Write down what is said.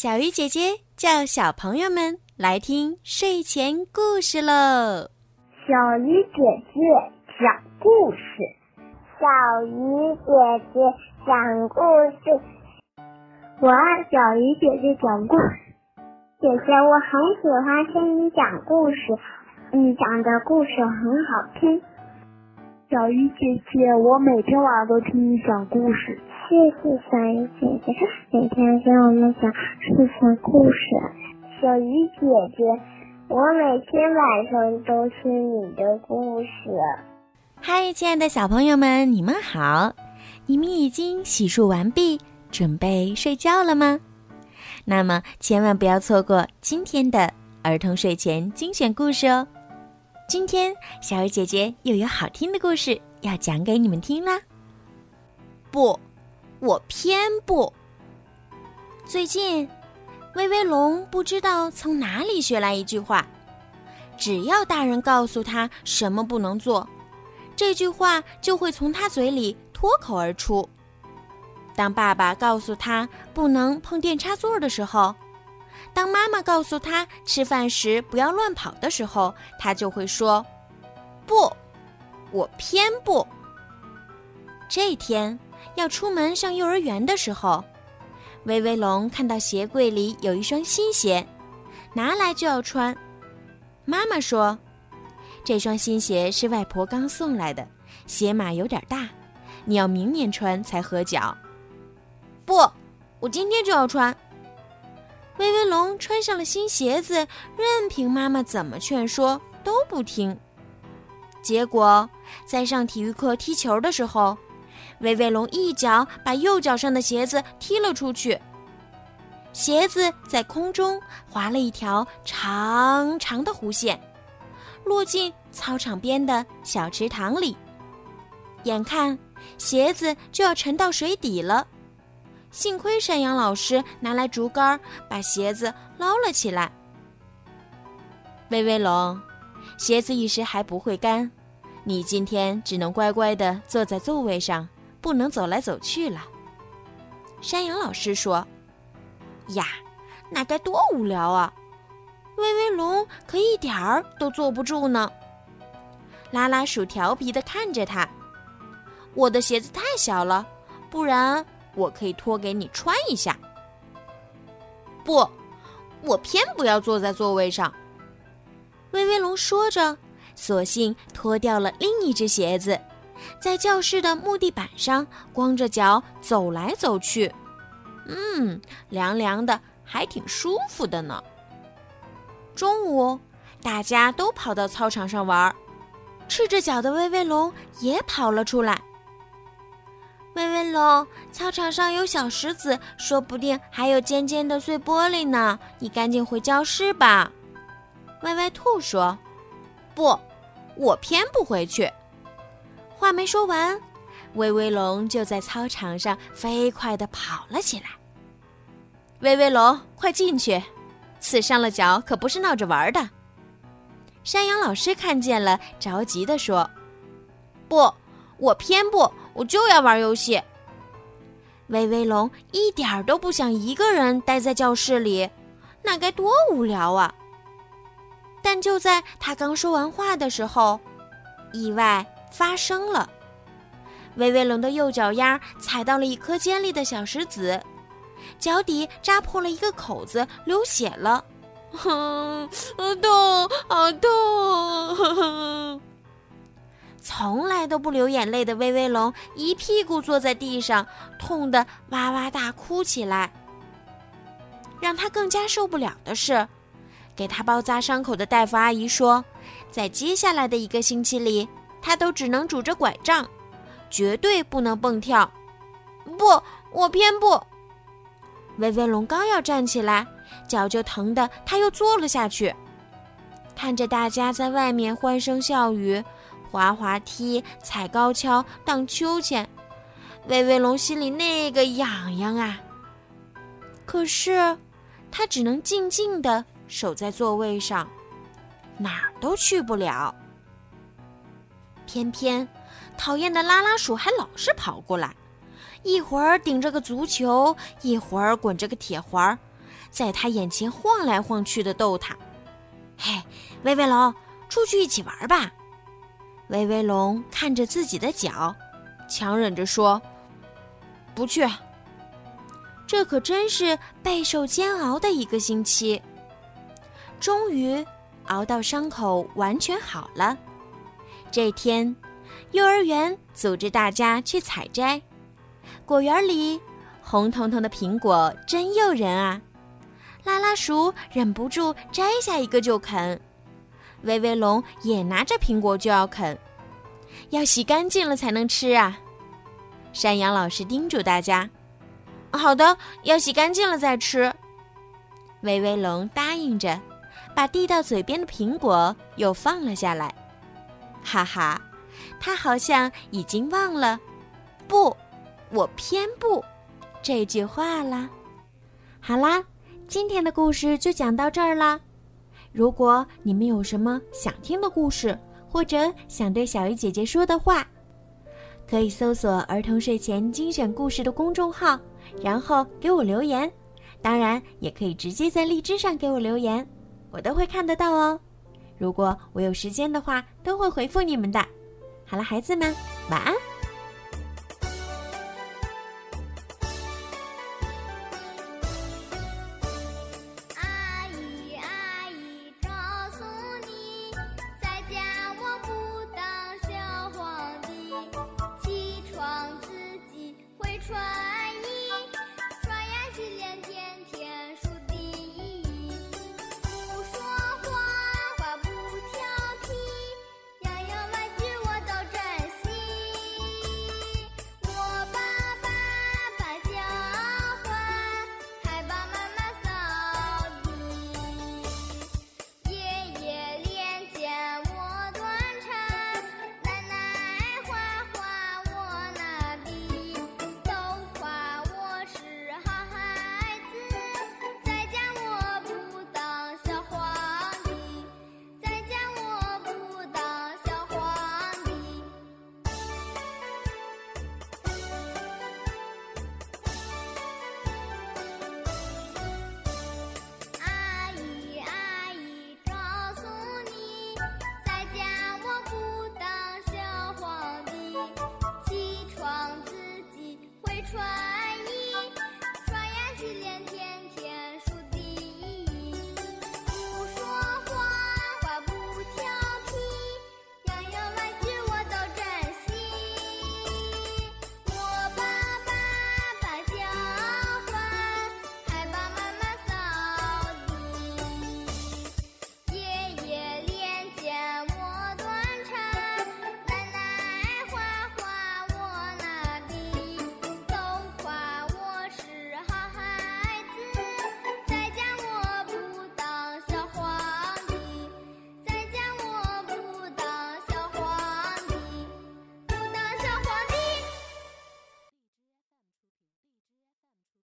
小鱼姐姐叫小朋友们来听睡前故事喽。小鱼姐姐讲故事，小鱼姐姐讲故事，我爱小鱼姐姐讲故事。姐姐，我很喜欢听你讲故事，你讲的故事很好听。小鱼姐姐，我每天晚上都听你讲故事。谢谢小鱼姐姐，每天给我们讲睡前故事。小鱼姐姐，我每天晚上都听你的故事。嗨，亲爱的小朋友们，你们好！你们已经洗漱完毕，准备睡觉了吗？那么千万不要错过今天的儿童睡前精选故事哦！今天小鱼姐姐又有好听的故事要讲给你们听啦。不。我偏不。最近，威威龙不知道从哪里学来一句话：只要大人告诉他什么不能做，这句话就会从他嘴里脱口而出。当爸爸告诉他不能碰电插座的时候，当妈妈告诉他吃饭时不要乱跑的时候，他就会说：“不，我偏不。”这天。要出门上幼儿园的时候，威威龙看到鞋柜里有一双新鞋，拿来就要穿。妈妈说：“这双新鞋是外婆刚送来的，鞋码有点大，你要明年穿才合脚。”不，我今天就要穿。威威龙穿上了新鞋子，任凭妈妈怎么劝说都不听。结果在上体育课踢球的时候。威威龙一脚把右脚上的鞋子踢了出去，鞋子在空中划了一条长长的弧线，落进操场边的小池塘里。眼看鞋子就要沉到水底了，幸亏山羊老师拿来竹竿把鞋子捞了起来。威威龙，鞋子一时还不会干，你今天只能乖乖的坐在座位上。不能走来走去了。山羊老师说：“呀，那该多无聊啊！威威龙可一点儿都坐不住呢。”拉拉鼠调皮的看着他：“我的鞋子太小了，不然我可以脱给你穿一下。”不，我偏不要坐在座位上。威威龙说着，索性脱掉了另一只鞋子。在教室的木地板上光着脚走来走去，嗯，凉凉的，还挺舒服的呢。中午，大家都跑到操场上玩，赤着脚的威威龙也跑了出来。威威龙，操场上有小石子，说不定还有尖尖的碎玻璃呢，你赶紧回教室吧。歪歪兔说：“不，我偏不回去。”话没说完，威威龙就在操场上飞快地跑了起来。威威龙，快进去！刺伤了脚可不是闹着玩的。山羊老师看见了，着急地说：“不，我偏不，我就要玩游戏。”威威龙一点儿都不想一个人待在教室里，那该多无聊啊！但就在他刚说完话的时候，意外。发生了，威威龙的右脚丫踩到了一颗尖利的小石子，脚底扎破了一个口子，流血了。哼，痛，好痛！从来都不流眼泪的威威龙一屁股坐在地上，痛得哇哇大哭起来。让他更加受不了的是，给他包扎伤口的大夫阿姨说，在接下来的一个星期里。他都只能拄着拐杖，绝对不能蹦跳。不，我偏不。威威龙刚要站起来，脚就疼得他又坐了下去。看着大家在外面欢声笑语，滑滑梯、踩高跷、荡秋千，威威龙心里那个痒痒啊！可是，他只能静静地守在座位上，哪儿都去不了。偏偏，讨厌的拉拉鼠还老是跑过来，一会儿顶着个足球，一会儿滚着个铁环，在他眼前晃来晃去的逗他。嘿，威威龙，出去一起玩吧。威威龙看着自己的脚，强忍着说：“不去。”这可真是备受煎熬的一个星期。终于熬到伤口完全好了。这天，幼儿园组织大家去采摘，果园里红彤彤的苹果真诱人啊！拉拉鼠忍不住摘下一个就啃，威威龙也拿着苹果就要啃，要洗干净了才能吃啊！山羊老师叮嘱大家：“好的，要洗干净了再吃。”威威龙答应着，把递到嘴边的苹果又放了下来。哈哈，他好像已经忘了“不，我偏不”这句话了。好啦，今天的故事就讲到这儿啦。如果你们有什么想听的故事，或者想对小鱼姐姐说的话，可以搜索“儿童睡前精选故事”的公众号，然后给我留言。当然，也可以直接在荔枝上给我留言，我都会看得到哦。如果我有时间的话都会回复你们的。好了孩子们晚安。阿姨阿姨告诉你在家我不当小皇帝起床自己会穿。穿